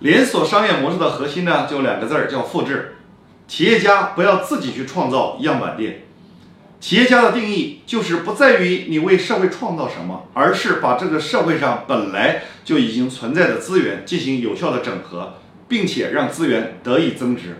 连锁商业模式的核心呢就两个字儿叫复制。企业家不要自己去创造样板店。企业家的定义就是不在于你为社会创造什么而是把这个社会上本来就已经存在的资源进行有效的整合并且让资源得以增值。